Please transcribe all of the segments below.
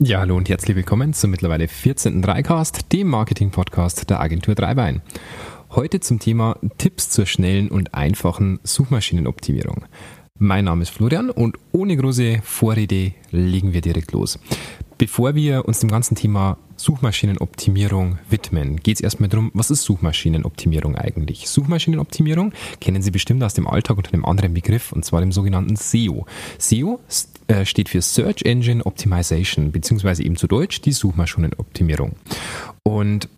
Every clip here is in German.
Ja, hallo und herzlich willkommen zum mittlerweile 14. Dreicast, dem Marketing-Podcast der Agentur Dreibein. Heute zum Thema Tipps zur schnellen und einfachen Suchmaschinenoptimierung. Mein Name ist Florian und ohne große Vorrede legen wir direkt los. Bevor wir uns dem ganzen Thema Suchmaschinenoptimierung widmen, geht es erstmal darum, was ist Suchmaschinenoptimierung eigentlich? Suchmaschinenoptimierung kennen Sie bestimmt aus dem Alltag unter einem anderen Begriff, und zwar dem sogenannten SEO. SEO äh, steht für Search Engine Optimization, beziehungsweise eben zu Deutsch die Suchmaschinenoptimierung. Und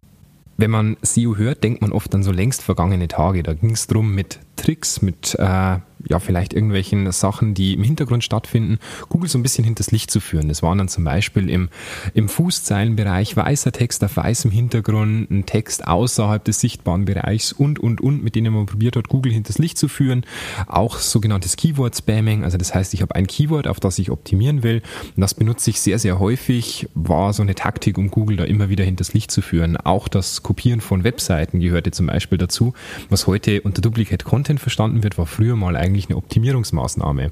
wenn man SEO hört, denkt man oft an so längst vergangene Tage. Da ging es darum, mit Tricks, mit äh, ja, vielleicht irgendwelchen Sachen, die im Hintergrund stattfinden, Google so ein bisschen hinters Licht zu führen. Das waren dann zum Beispiel im, im Fußzeilenbereich weißer Text auf weißem Hintergrund, ein Text außerhalb des sichtbaren Bereichs und, und, und, mit denen man probiert hat, Google hinters Licht zu führen. Auch sogenanntes Keyword-Spamming, also das heißt, ich habe ein Keyword, auf das ich optimieren will und das benutze ich sehr, sehr häufig, war so eine Taktik, um Google da immer wieder hinters Licht zu führen. Auch das Kopieren von Webseiten gehörte zum Beispiel dazu, was heute unter Duplicate Content verstanden wird, war früher mal eigentlich eigentlich eine Optimierungsmaßnahme.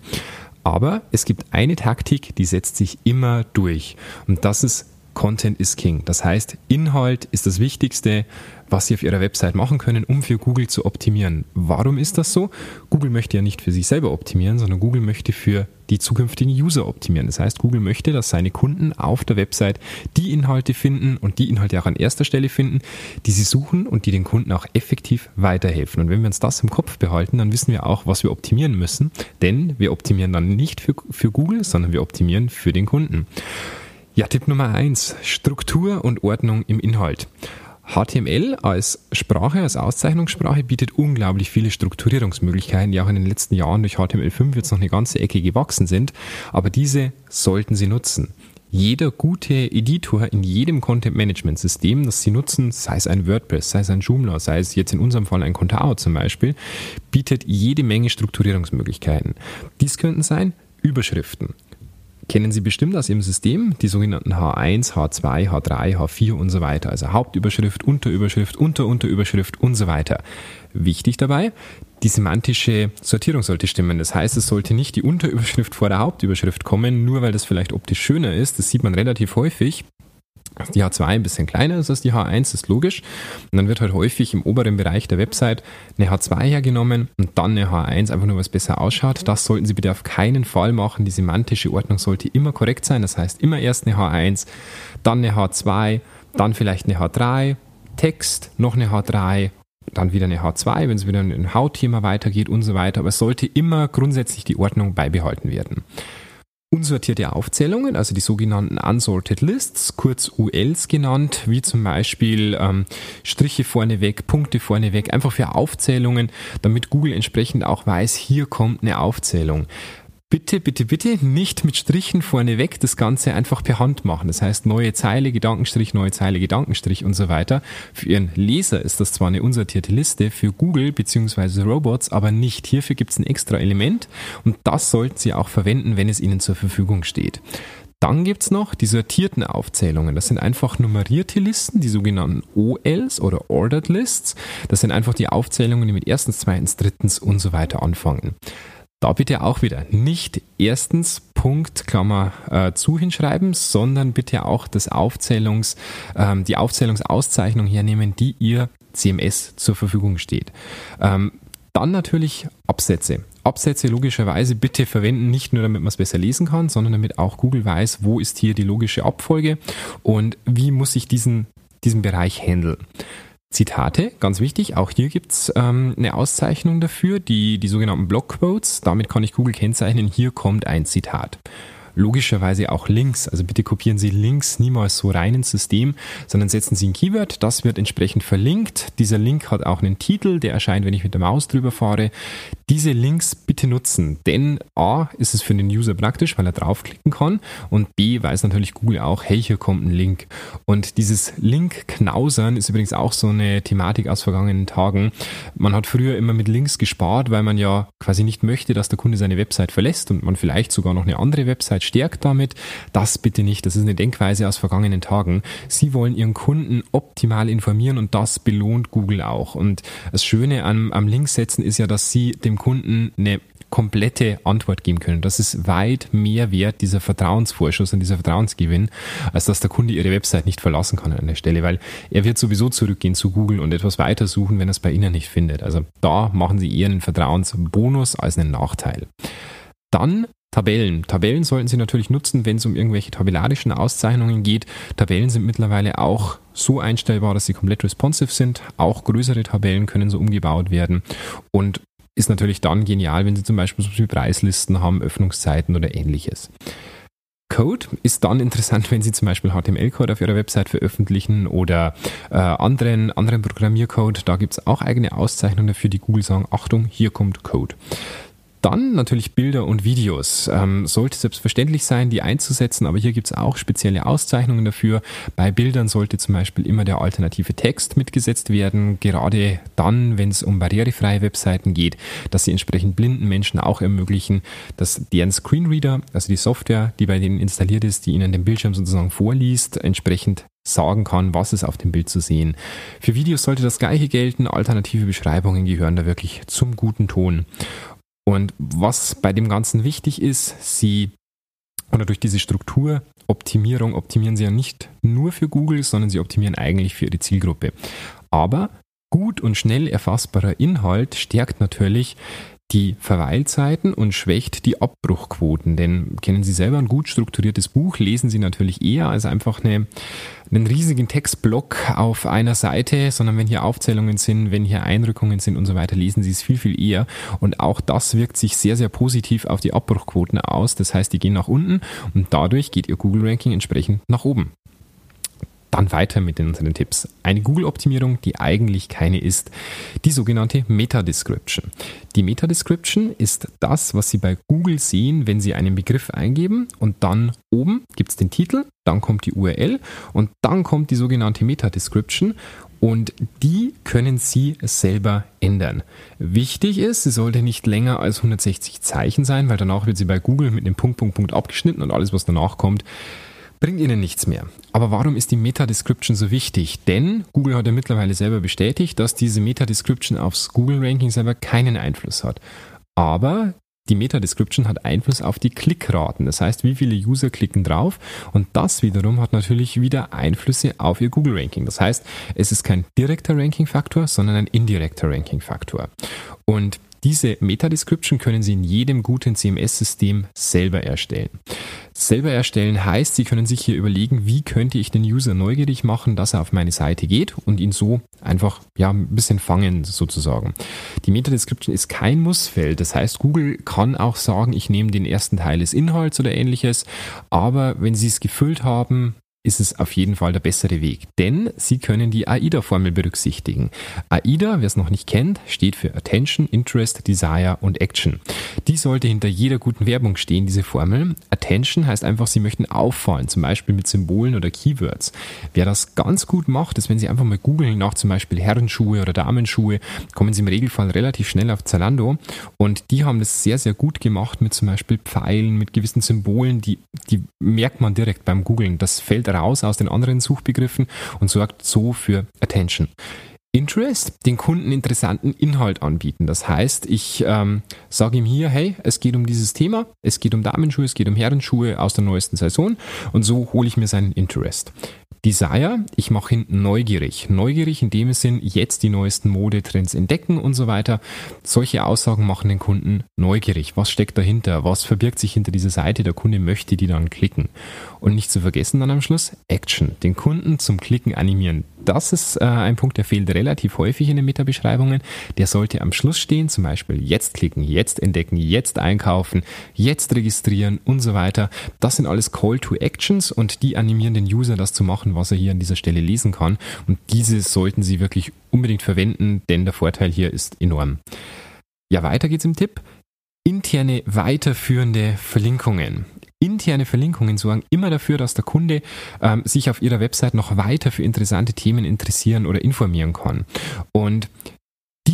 Aber es gibt eine Taktik, die setzt sich immer durch. Und das ist Content is King. Das heißt, Inhalt ist das Wichtigste, was Sie auf Ihrer Website machen können, um für Google zu optimieren. Warum ist das so? Google möchte ja nicht für sich selber optimieren, sondern Google möchte für die zukünftigen User optimieren. Das heißt, Google möchte, dass seine Kunden auf der Website die Inhalte finden und die Inhalte auch an erster Stelle finden, die sie suchen und die den Kunden auch effektiv weiterhelfen. Und wenn wir uns das im Kopf behalten, dann wissen wir auch, was wir optimieren müssen, denn wir optimieren dann nicht für, für Google, sondern wir optimieren für den Kunden. Ja, Tipp Nummer eins: Struktur und Ordnung im Inhalt. HTML als Sprache, als Auszeichnungssprache bietet unglaublich viele Strukturierungsmöglichkeiten, die auch in den letzten Jahren durch HTML5 jetzt noch eine ganze Ecke gewachsen sind, aber diese sollten Sie nutzen. Jeder gute Editor in jedem Content-Management-System, das Sie nutzen, sei es ein WordPress, sei es ein Joomla, sei es jetzt in unserem Fall ein Contao zum Beispiel, bietet jede Menge Strukturierungsmöglichkeiten. Dies könnten sein Überschriften, kennen Sie bestimmt aus Ihrem System, die sogenannten H1, H2, H3, H4 und so weiter. Also Hauptüberschrift, Unterüberschrift, Unterunterüberschrift und so weiter. Wichtig dabei, die semantische Sortierung sollte stimmen. Das heißt, es sollte nicht die Unterüberschrift vor der Hauptüberschrift kommen, nur weil das vielleicht optisch schöner ist. Das sieht man relativ häufig die H2 ein bisschen kleiner ist als die H1, ist logisch. Und dann wird halt häufig im oberen Bereich der Website eine H2 hergenommen und dann eine H1, einfach nur, was besser ausschaut. Das sollten Sie bitte auf keinen Fall machen. Die semantische Ordnung sollte immer korrekt sein. Das heißt, immer erst eine H1, dann eine H2, dann vielleicht eine H3, Text, noch eine H3 dann wieder eine H2, wenn es wieder in ein Hautthema weitergeht und so weiter. Aber es sollte immer grundsätzlich die Ordnung beibehalten werden. Unsortierte Aufzählungen, also die sogenannten Unsorted Lists, kurz ULs genannt, wie zum Beispiel ähm, Striche vorneweg, Punkte vorneweg, einfach für Aufzählungen, damit Google entsprechend auch weiß, hier kommt eine Aufzählung bitte, bitte, bitte nicht mit Strichen vorneweg das Ganze einfach per Hand machen. Das heißt, neue Zeile, Gedankenstrich, neue Zeile, Gedankenstrich und so weiter. Für Ihren Leser ist das zwar eine unsortierte Liste, für Google bzw. Robots aber nicht. Hierfür gibt es ein extra Element und das sollten Sie auch verwenden, wenn es Ihnen zur Verfügung steht. Dann gibt es noch die sortierten Aufzählungen. Das sind einfach nummerierte Listen, die sogenannten OLs oder Ordered Lists. Das sind einfach die Aufzählungen, die mit erstens, zweitens, drittens und so weiter anfangen. Da bitte auch wieder nicht erstens Punkt, Klammer äh, zu hinschreiben, sondern bitte auch das Aufzählungs, ähm, die Aufzählungsauszeichnung hernehmen, die ihr CMS zur Verfügung steht. Ähm, dann natürlich Absätze. Absätze logischerweise bitte verwenden, nicht nur damit man es besser lesen kann, sondern damit auch Google weiß, wo ist hier die logische Abfolge und wie muss ich diesen, diesen Bereich handeln. Zitate, ganz wichtig, auch hier gibt's ähm, eine Auszeichnung dafür, die, die sogenannten Blockquotes. Damit kann ich Google kennzeichnen, hier kommt ein Zitat logischerweise auch Links. Also bitte kopieren Sie Links niemals so rein ins System, sondern setzen Sie ein Keyword, das wird entsprechend verlinkt. Dieser Link hat auch einen Titel, der erscheint, wenn ich mit der Maus drüber fahre. Diese Links bitte nutzen, denn A ist es für den User praktisch, weil er draufklicken kann und B weiß natürlich Google auch, hey, hier kommt ein Link. Und dieses Link-Knausern ist übrigens auch so eine Thematik aus vergangenen Tagen. Man hat früher immer mit Links gespart, weil man ja quasi nicht möchte, dass der Kunde seine Website verlässt und man vielleicht sogar noch eine andere Website stärkt damit. Das bitte nicht. Das ist eine Denkweise aus vergangenen Tagen. Sie wollen Ihren Kunden optimal informieren und das belohnt Google auch. Und das Schöne am, am Linksetzen ist ja, dass Sie dem Kunden eine komplette Antwort geben können. Das ist weit mehr wert, dieser Vertrauensvorschuss und dieser Vertrauensgewinn, als dass der Kunde ihre Website nicht verlassen kann an der Stelle, weil er wird sowieso zurückgehen zu Google und etwas weiter suchen, wenn er es bei Ihnen nicht findet. Also da machen Sie eher einen Vertrauensbonus als einen Nachteil. Dann Tabellen. Tabellen sollten Sie natürlich nutzen, wenn es um irgendwelche tabellarischen Auszeichnungen geht. Tabellen sind mittlerweile auch so einstellbar, dass sie komplett responsive sind. Auch größere Tabellen können so umgebaut werden. Und ist natürlich dann genial, wenn Sie zum Beispiel so viele Preislisten haben, Öffnungszeiten oder ähnliches. Code ist dann interessant, wenn Sie zum Beispiel HTML-Code auf Ihrer Website veröffentlichen oder äh, anderen, anderen Programmiercode. Da gibt es auch eigene Auszeichnungen dafür, die Google sagen, Achtung, hier kommt Code. Dann natürlich Bilder und Videos. Ähm, sollte selbstverständlich sein, die einzusetzen, aber hier gibt es auch spezielle Auszeichnungen dafür. Bei Bildern sollte zum Beispiel immer der alternative Text mitgesetzt werden, gerade dann, wenn es um barrierefreie Webseiten geht, dass sie entsprechend blinden Menschen auch ermöglichen, dass deren Screenreader, also die Software, die bei denen installiert ist, die ihnen den Bildschirm sozusagen vorliest, entsprechend sagen kann, was ist auf dem Bild zu sehen. Für Videos sollte das gleiche gelten, alternative Beschreibungen gehören da wirklich zum guten Ton. Und was bei dem Ganzen wichtig ist, sie oder durch diese Strukturoptimierung optimieren sie ja nicht nur für Google, sondern sie optimieren eigentlich für ihre Zielgruppe. Aber gut und schnell erfassbarer Inhalt stärkt natürlich die Verweilzeiten und schwächt die Abbruchquoten. Denn kennen Sie selber ein gut strukturiertes Buch, lesen Sie natürlich eher als einfach eine, einen riesigen Textblock auf einer Seite, sondern wenn hier Aufzählungen sind, wenn hier Einrückungen sind und so weiter, lesen Sie es viel, viel eher. Und auch das wirkt sich sehr, sehr positiv auf die Abbruchquoten aus. Das heißt, die gehen nach unten und dadurch geht Ihr Google-Ranking entsprechend nach oben. Dann weiter mit unseren Tipps. Eine Google-Optimierung, die eigentlich keine ist, die sogenannte Meta-Description. Die Meta-Description ist das, was Sie bei Google sehen, wenn Sie einen Begriff eingeben und dann oben gibt es den Titel, dann kommt die URL und dann kommt die sogenannte Meta-Description und die können Sie selber ändern. Wichtig ist, sie sollte nicht länger als 160 Zeichen sein, weil danach wird sie bei Google mit einem Punkt, Punkt, Punkt abgeschnitten und alles, was danach kommt, bringt Ihnen nichts mehr. Aber warum ist die Meta-Description so wichtig? Denn Google hat ja mittlerweile selber bestätigt, dass diese Meta-Description aufs Google-Ranking selber keinen Einfluss hat. Aber die Meta-Description hat Einfluss auf die Klickraten. Das heißt, wie viele User klicken drauf. Und das wiederum hat natürlich wieder Einflüsse auf ihr Google-Ranking. Das heißt, es ist kein direkter Ranking-Faktor, sondern ein indirekter Ranking-Faktor. Und diese Meta-Description können Sie in jedem guten CMS-System selber erstellen. Selber erstellen heißt, Sie können sich hier überlegen, wie könnte ich den User neugierig machen, dass er auf meine Seite geht und ihn so einfach ja, ein bisschen fangen sozusagen. Die Meta-Description ist kein Mussfeld. Das heißt, Google kann auch sagen, ich nehme den ersten Teil des Inhalts oder ähnliches. Aber wenn Sie es gefüllt haben, ist es auf jeden Fall der bessere Weg, denn Sie können die AIDA-Formel berücksichtigen. AIDA, wer es noch nicht kennt, steht für Attention, Interest, Desire und Action. Die sollte hinter jeder guten Werbung stehen, diese Formel. Attention heißt einfach, Sie möchten auffallen, zum Beispiel mit Symbolen oder Keywords. Wer das ganz gut macht, ist, wenn Sie einfach mal googeln nach zum Beispiel Herrenschuhe oder Damenschuhe, kommen Sie im Regelfall relativ schnell auf Zalando und die haben das sehr, sehr gut gemacht mit zum Beispiel Pfeilen, mit gewissen Symbolen, die, die merkt man direkt beim Googlen. Das fällt raus aus den anderen Suchbegriffen und sorgt so für Attention. Interest, den Kunden interessanten Inhalt anbieten. Das heißt, ich ähm, sage ihm hier, hey, es geht um dieses Thema, es geht um Damenschuhe, es geht um Herrenschuhe aus der neuesten Saison und so hole ich mir seinen Interest. Desire, ich mache hinten neugierig. Neugierig in dem Sinn, jetzt die neuesten Modetrends entdecken und so weiter. Solche Aussagen machen den Kunden neugierig. Was steckt dahinter? Was verbirgt sich hinter dieser Seite? Der Kunde möchte die dann klicken. Und nicht zu vergessen dann am Schluss Action. Den Kunden zum Klicken animieren. Das ist äh, ein Punkt, der fehlt relativ häufig in den Meta-Beschreibungen. Der sollte am Schluss stehen, zum Beispiel jetzt klicken, jetzt entdecken, jetzt einkaufen, jetzt registrieren und so weiter. Das sind alles Call to Actions und die animieren den User, das zu machen, was er hier an dieser Stelle lesen kann. Und diese sollten Sie wirklich unbedingt verwenden, denn der Vorteil hier ist enorm. Ja, weiter geht's im Tipp. Interne weiterführende Verlinkungen. Interne Verlinkungen sorgen immer dafür, dass der Kunde ähm, sich auf ihrer Website noch weiter für interessante Themen interessieren oder informieren kann. Und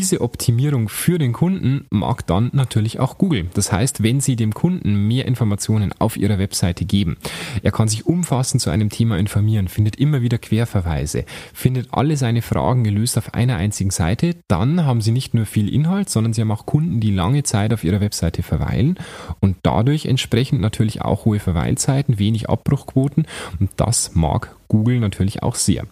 diese Optimierung für den Kunden mag dann natürlich auch Google. Das heißt, wenn Sie dem Kunden mehr Informationen auf Ihrer Webseite geben, er kann sich umfassend zu einem Thema informieren, findet immer wieder Querverweise, findet alle seine Fragen gelöst auf einer einzigen Seite, dann haben Sie nicht nur viel Inhalt, sondern Sie haben auch Kunden, die lange Zeit auf Ihrer Webseite verweilen und dadurch entsprechend natürlich auch hohe Verweilzeiten, wenig Abbruchquoten und das mag Google natürlich auch sehr.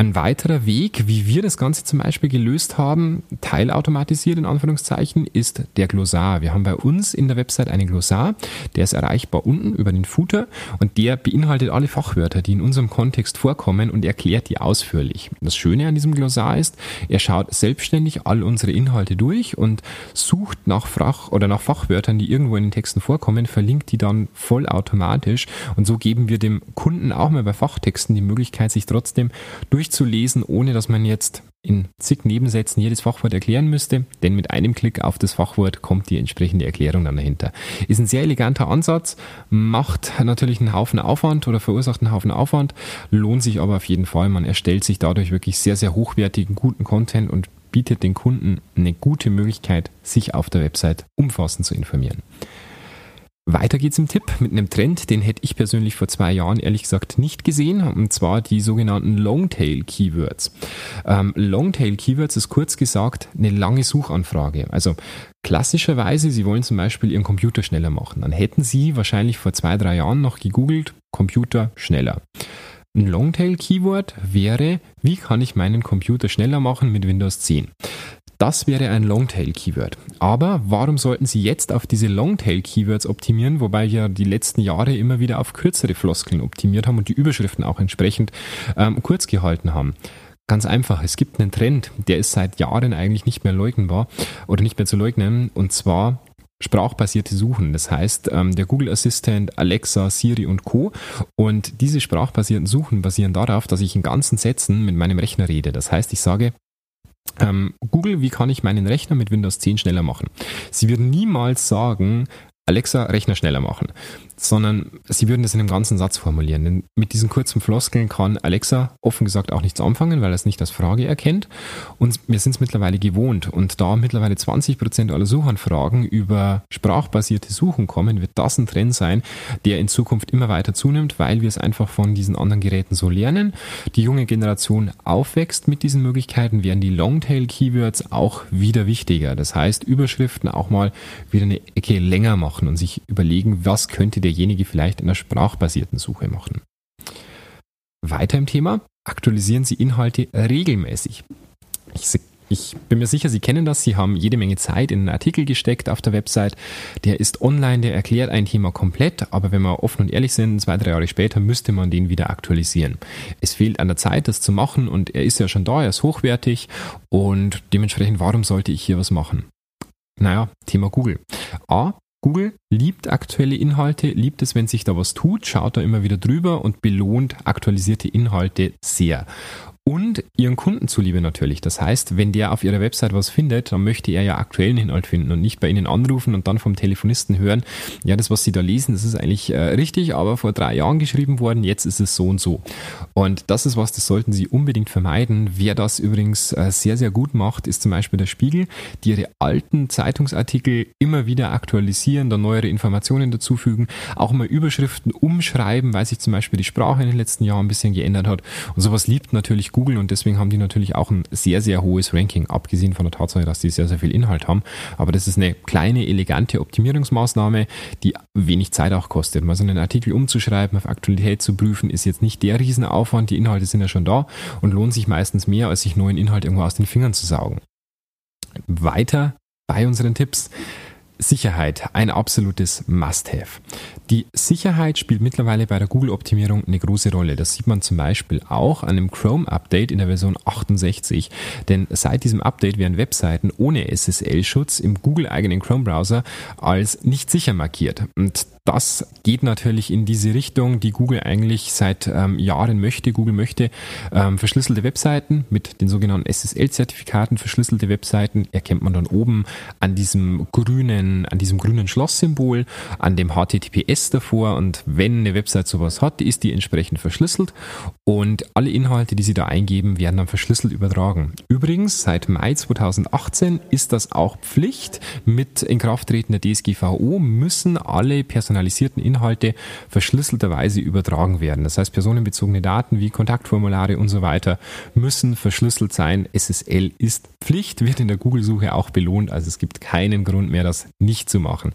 Ein weiterer Weg, wie wir das Ganze zum Beispiel gelöst haben, teilautomatisiert in Anführungszeichen, ist der Glossar. Wir haben bei uns in der Website einen Glossar, der ist erreichbar unten über den Footer und der beinhaltet alle Fachwörter, die in unserem Kontext vorkommen und erklärt die ausführlich. Das Schöne an diesem Glossar ist, er schaut selbstständig all unsere Inhalte durch und sucht nach Fach oder nach Fachwörtern, die irgendwo in den Texten vorkommen, verlinkt die dann vollautomatisch und so geben wir dem Kunden auch mal bei Fachtexten die Möglichkeit, sich trotzdem durch durchzulesen, ohne dass man jetzt in zig Nebensätzen jedes Fachwort erklären müsste, denn mit einem Klick auf das Fachwort kommt die entsprechende Erklärung dann dahinter. Ist ein sehr eleganter Ansatz, macht natürlich einen Haufen Aufwand oder verursacht einen Haufen Aufwand, lohnt sich aber auf jeden Fall. Man erstellt sich dadurch wirklich sehr, sehr hochwertigen, guten Content und bietet den Kunden eine gute Möglichkeit, sich auf der Website umfassend zu informieren. Weiter geht's im Tipp mit einem Trend, den hätte ich persönlich vor zwei Jahren ehrlich gesagt nicht gesehen, und zwar die sogenannten Longtail Keywords. Ähm, Longtail Keywords ist kurz gesagt eine lange Suchanfrage. Also klassischerweise, Sie wollen zum Beispiel Ihren Computer schneller machen, dann hätten Sie wahrscheinlich vor zwei, drei Jahren noch gegoogelt, Computer schneller. Ein Longtail Keyword wäre, wie kann ich meinen Computer schneller machen mit Windows 10? Das wäre ein Longtail-Keyword. Aber warum sollten Sie jetzt auf diese Longtail-Keywords optimieren, wobei wir die letzten Jahre immer wieder auf kürzere Floskeln optimiert haben und die Überschriften auch entsprechend ähm, kurz gehalten haben? Ganz einfach, es gibt einen Trend, der ist seit Jahren eigentlich nicht mehr leugnbar oder nicht mehr zu leugnen, und zwar sprachbasierte Suchen. Das heißt, ähm, der Google Assistant, Alexa, Siri und Co. Und diese sprachbasierten Suchen basieren darauf, dass ich in ganzen Sätzen mit meinem Rechner rede. Das heißt, ich sage, ähm, Google, wie kann ich meinen Rechner mit Windows 10 schneller machen? Sie würden niemals sagen, Alexa, Rechner schneller machen sondern sie würden das in einem ganzen Satz formulieren. Denn mit diesen kurzen Floskeln kann Alexa offen gesagt auch nichts anfangen, weil er es nicht als Frage erkennt. Und wir sind es mittlerweile gewohnt. Und da mittlerweile 20 Prozent aller Suchanfragen über sprachbasierte Suchen kommen, wird das ein Trend sein, der in Zukunft immer weiter zunimmt, weil wir es einfach von diesen anderen Geräten so lernen. Die junge Generation aufwächst mit diesen Möglichkeiten, werden die Longtail-Keywords auch wieder wichtiger. Das heißt, Überschriften auch mal wieder eine Ecke länger machen und sich überlegen, was könnte der derjenige vielleicht in einer sprachbasierten Suche machen. Weiter im Thema, aktualisieren Sie Inhalte regelmäßig. Ich, ich, bin mir sicher, Sie kennen das. Sie haben jede Menge Zeit in einen Artikel gesteckt auf der Website. Der ist online, der erklärt ein Thema komplett, aber wenn wir offen und ehrlich sind, zwei, drei Jahre später müsste man den wieder aktualisieren. Es fehlt an der Zeit, das zu machen und er ist ja schon da, er ist hochwertig und dementsprechend, warum sollte ich hier was machen? Naja, Thema Google. A, Google liebt aktuelle Inhalte, liebt es, wenn sich da was tut, schaut da immer wieder drüber und belohnt aktualisierte Inhalte sehr und ihren Kunden zuliebe natürlich. Das heißt, wenn der auf ihrer Website was findet, dann möchte er ja aktuellen Inhalt finden und nicht bei ihnen anrufen und dann vom Telefonisten hören, ja, das, was sie da lesen, das ist eigentlich äh, richtig, aber vor drei Jahren geschrieben worden, jetzt ist es so und so. Und das ist was, das sollten sie unbedingt vermeiden. Wer das übrigens äh, sehr, sehr gut macht, ist zum Beispiel der Spiegel, die ihre alten Zeitungsartikel immer wieder aktualisieren, dann neuere Informationen dazufügen, auch mal Überschriften umschreiben, weil sich zum Beispiel die Sprache in den letzten Jahren ein bisschen geändert hat. Und sowas liebt natürlich Google und deswegen haben die natürlich auch ein sehr, sehr hohes Ranking, abgesehen von der Tatsache, dass die sehr, sehr viel Inhalt haben. Aber das ist eine kleine, elegante Optimierungsmaßnahme, die wenig Zeit auch kostet. Mal so einen Artikel umzuschreiben, auf Aktualität zu prüfen, ist jetzt nicht der Riesenaufwand. Die Inhalte sind ja schon da und lohnt sich meistens mehr, als sich neuen Inhalt irgendwo aus den Fingern zu saugen. Weiter bei unseren Tipps. Sicherheit, ein absolutes Must-Have. Die Sicherheit spielt mittlerweile bei der Google-Optimierung eine große Rolle. Das sieht man zum Beispiel auch an einem Chrome-Update in der Version 68. Denn seit diesem Update werden Webseiten ohne SSL-Schutz im Google-eigenen Chrome-Browser als nicht sicher markiert. Und das geht natürlich in diese Richtung, die Google eigentlich seit ähm, Jahren möchte. Google möchte ähm, verschlüsselte Webseiten mit den sogenannten SSL-Zertifikaten. Verschlüsselte Webseiten erkennt man dann oben an diesem grünen, an diesem grünen Schlosssymbol, an dem HTTPS davor. Und wenn eine Website sowas hat, ist die entsprechend verschlüsselt und alle Inhalte, die Sie da eingeben, werden dann verschlüsselt übertragen. Übrigens, seit Mai 2018 ist das auch Pflicht. Mit Inkrafttreten der DSGVO müssen alle personalisierten Inhalte verschlüsselterweise übertragen werden. Das heißt, personenbezogene Daten wie Kontaktformulare und so weiter müssen verschlüsselt sein. SSL ist Pflicht, wird in der Google-Suche auch belohnt. Also es gibt keinen Grund mehr, das nicht zu machen.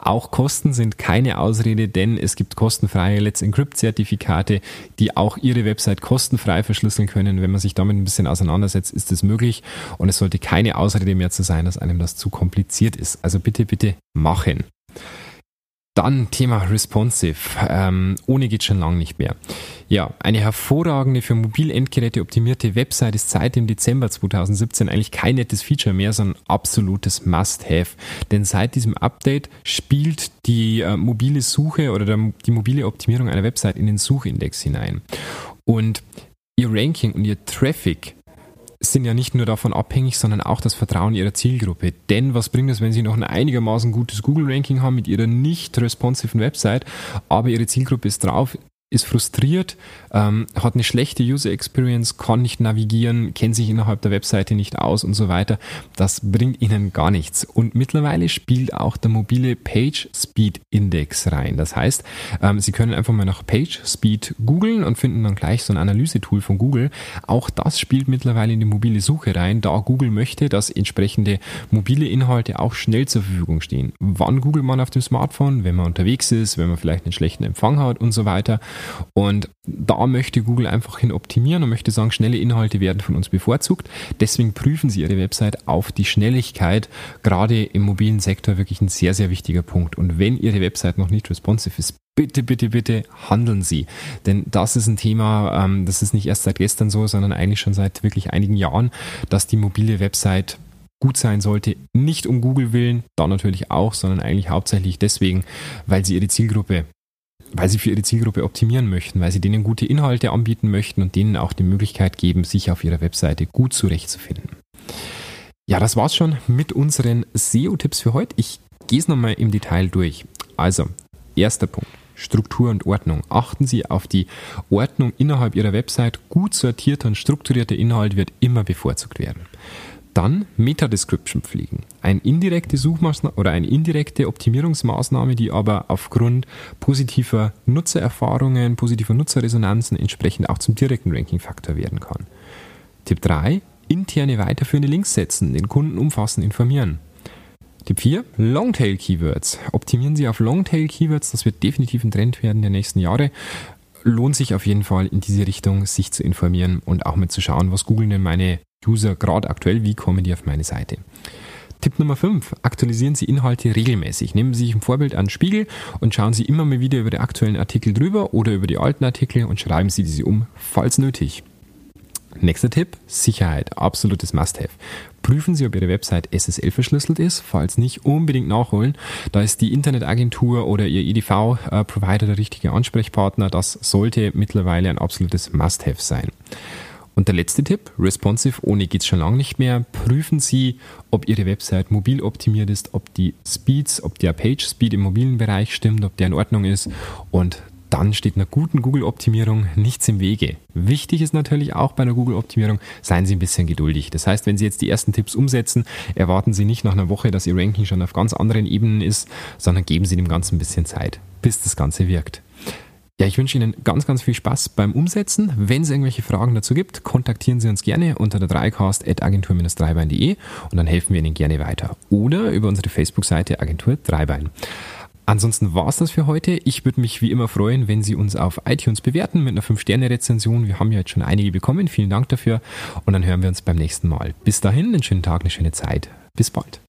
Auch Kosten sind keine Ausrede, denn es gibt kostenfreie Let's Encrypt-Zertifikate, die auch Ihre Website kostenfrei verschlüsseln können. Wenn man sich damit ein bisschen auseinandersetzt, ist es möglich und es sollte keine Ausrede mehr zu sein, dass einem das zu kompliziert ist. Also bitte, bitte machen. Dann Thema Responsive. Ähm, ohne geht schon lange nicht mehr. Ja, eine hervorragende für Mobilendgeräte optimierte Website ist seit dem Dezember 2017 eigentlich kein nettes Feature mehr, sondern absolutes Must-Have. Denn seit diesem Update spielt die äh, mobile Suche oder der, die mobile Optimierung einer Website in den Suchindex hinein. Und ihr Ranking und ihr Traffic sind ja nicht nur davon abhängig, sondern auch das Vertrauen ihrer Zielgruppe. Denn was bringt es, wenn sie noch ein einigermaßen gutes Google-Ranking haben mit ihrer nicht responsiven Website, aber ihre Zielgruppe ist drauf, ist frustriert, ähm, hat eine schlechte User Experience, kann nicht navigieren, kennt sich innerhalb der Webseite nicht aus und so weiter. Das bringt ihnen gar nichts. Und mittlerweile spielt auch der mobile Page Speed Index rein. Das heißt, ähm, Sie können einfach mal nach Page Speed googeln und finden dann gleich so ein Analysetool von Google. Auch das spielt mittlerweile in die mobile Suche rein, da Google möchte, dass entsprechende mobile Inhalte auch schnell zur Verfügung stehen. Wann googelt man auf dem Smartphone? Wenn man unterwegs ist, wenn man vielleicht einen schlechten Empfang hat und so weiter. Und da möchte Google einfach hin optimieren und möchte sagen, schnelle Inhalte werden von uns bevorzugt. Deswegen prüfen Sie Ihre Website auf die Schnelligkeit. Gerade im mobilen Sektor wirklich ein sehr, sehr wichtiger Punkt. Und wenn Ihre Website noch nicht responsive ist, bitte, bitte, bitte handeln Sie. Denn das ist ein Thema, ähm, das ist nicht erst seit gestern so, sondern eigentlich schon seit wirklich einigen Jahren, dass die mobile Website gut sein sollte. Nicht um Google willen, da natürlich auch, sondern eigentlich hauptsächlich deswegen, weil sie ihre Zielgruppe weil sie für ihre Zielgruppe optimieren möchten, weil sie denen gute Inhalte anbieten möchten und denen auch die Möglichkeit geben, sich auf ihrer Webseite gut zurechtzufinden. Ja, das war's schon mit unseren SEO-Tipps für heute. Ich gehe es nochmal im Detail durch. Also, erster Punkt. Struktur und Ordnung. Achten Sie auf die Ordnung innerhalb Ihrer Website. Gut sortierter und strukturierter Inhalt wird immer bevorzugt werden. Dann Meta-Description pflegen. Eine indirekte Suchmaßnahme oder eine indirekte Optimierungsmaßnahme, die aber aufgrund positiver Nutzererfahrungen, positiver Nutzerresonanzen entsprechend auch zum direkten Ranking-Faktor werden kann. Tipp 3. Interne weiterführende Links setzen, den Kunden umfassend informieren. Tipp 4, Longtail Keywords. Optimieren Sie auf Longtail Keywords, das wird definitiv ein Trend werden der nächsten Jahre. Lohnt sich auf jeden Fall in diese Richtung, sich zu informieren und auch mal zu schauen, was googeln denn meine User gerade aktuell, wie kommen die auf meine Seite. Tipp Nummer 5. Aktualisieren Sie Inhalte regelmäßig. Nehmen Sie sich ein Vorbild an Spiegel und schauen Sie immer mal wieder über die aktuellen Artikel drüber oder über die alten Artikel und schreiben Sie diese um, falls nötig. Nächster Tipp, Sicherheit, absolutes Must-Have. Prüfen Sie, ob Ihre Website SSL verschlüsselt ist. Falls nicht, unbedingt nachholen. Da ist die Internetagentur oder Ihr EDV-Provider der richtige Ansprechpartner. Das sollte mittlerweile ein absolutes Must-Have sein. Und der letzte Tipp, responsive, ohne geht's schon lange nicht mehr. Prüfen Sie, ob Ihre Website mobil optimiert ist, ob die Speeds, ob der Page Speed im mobilen Bereich stimmt, ob der in Ordnung ist. Und dann steht einer guten Google-Optimierung nichts im Wege. Wichtig ist natürlich auch bei einer Google-Optimierung, seien Sie ein bisschen geduldig. Das heißt, wenn Sie jetzt die ersten Tipps umsetzen, erwarten Sie nicht nach einer Woche, dass Ihr Ranking schon auf ganz anderen Ebenen ist, sondern geben Sie dem Ganzen ein bisschen Zeit, bis das Ganze wirkt. Ja, ich wünsche Ihnen ganz, ganz viel Spaß beim Umsetzen. Wenn es irgendwelche Fragen dazu gibt, kontaktieren Sie uns gerne unter der dreicastagentur-dreibein.de und dann helfen wir Ihnen gerne weiter. Oder über unsere Facebook-Seite Agentur Dreibein. Ansonsten war es das für heute. Ich würde mich wie immer freuen, wenn Sie uns auf iTunes bewerten mit einer 5-Sterne-Rezension. Wir haben ja jetzt schon einige bekommen. Vielen Dank dafür. Und dann hören wir uns beim nächsten Mal. Bis dahin, einen schönen Tag, eine schöne Zeit. Bis bald.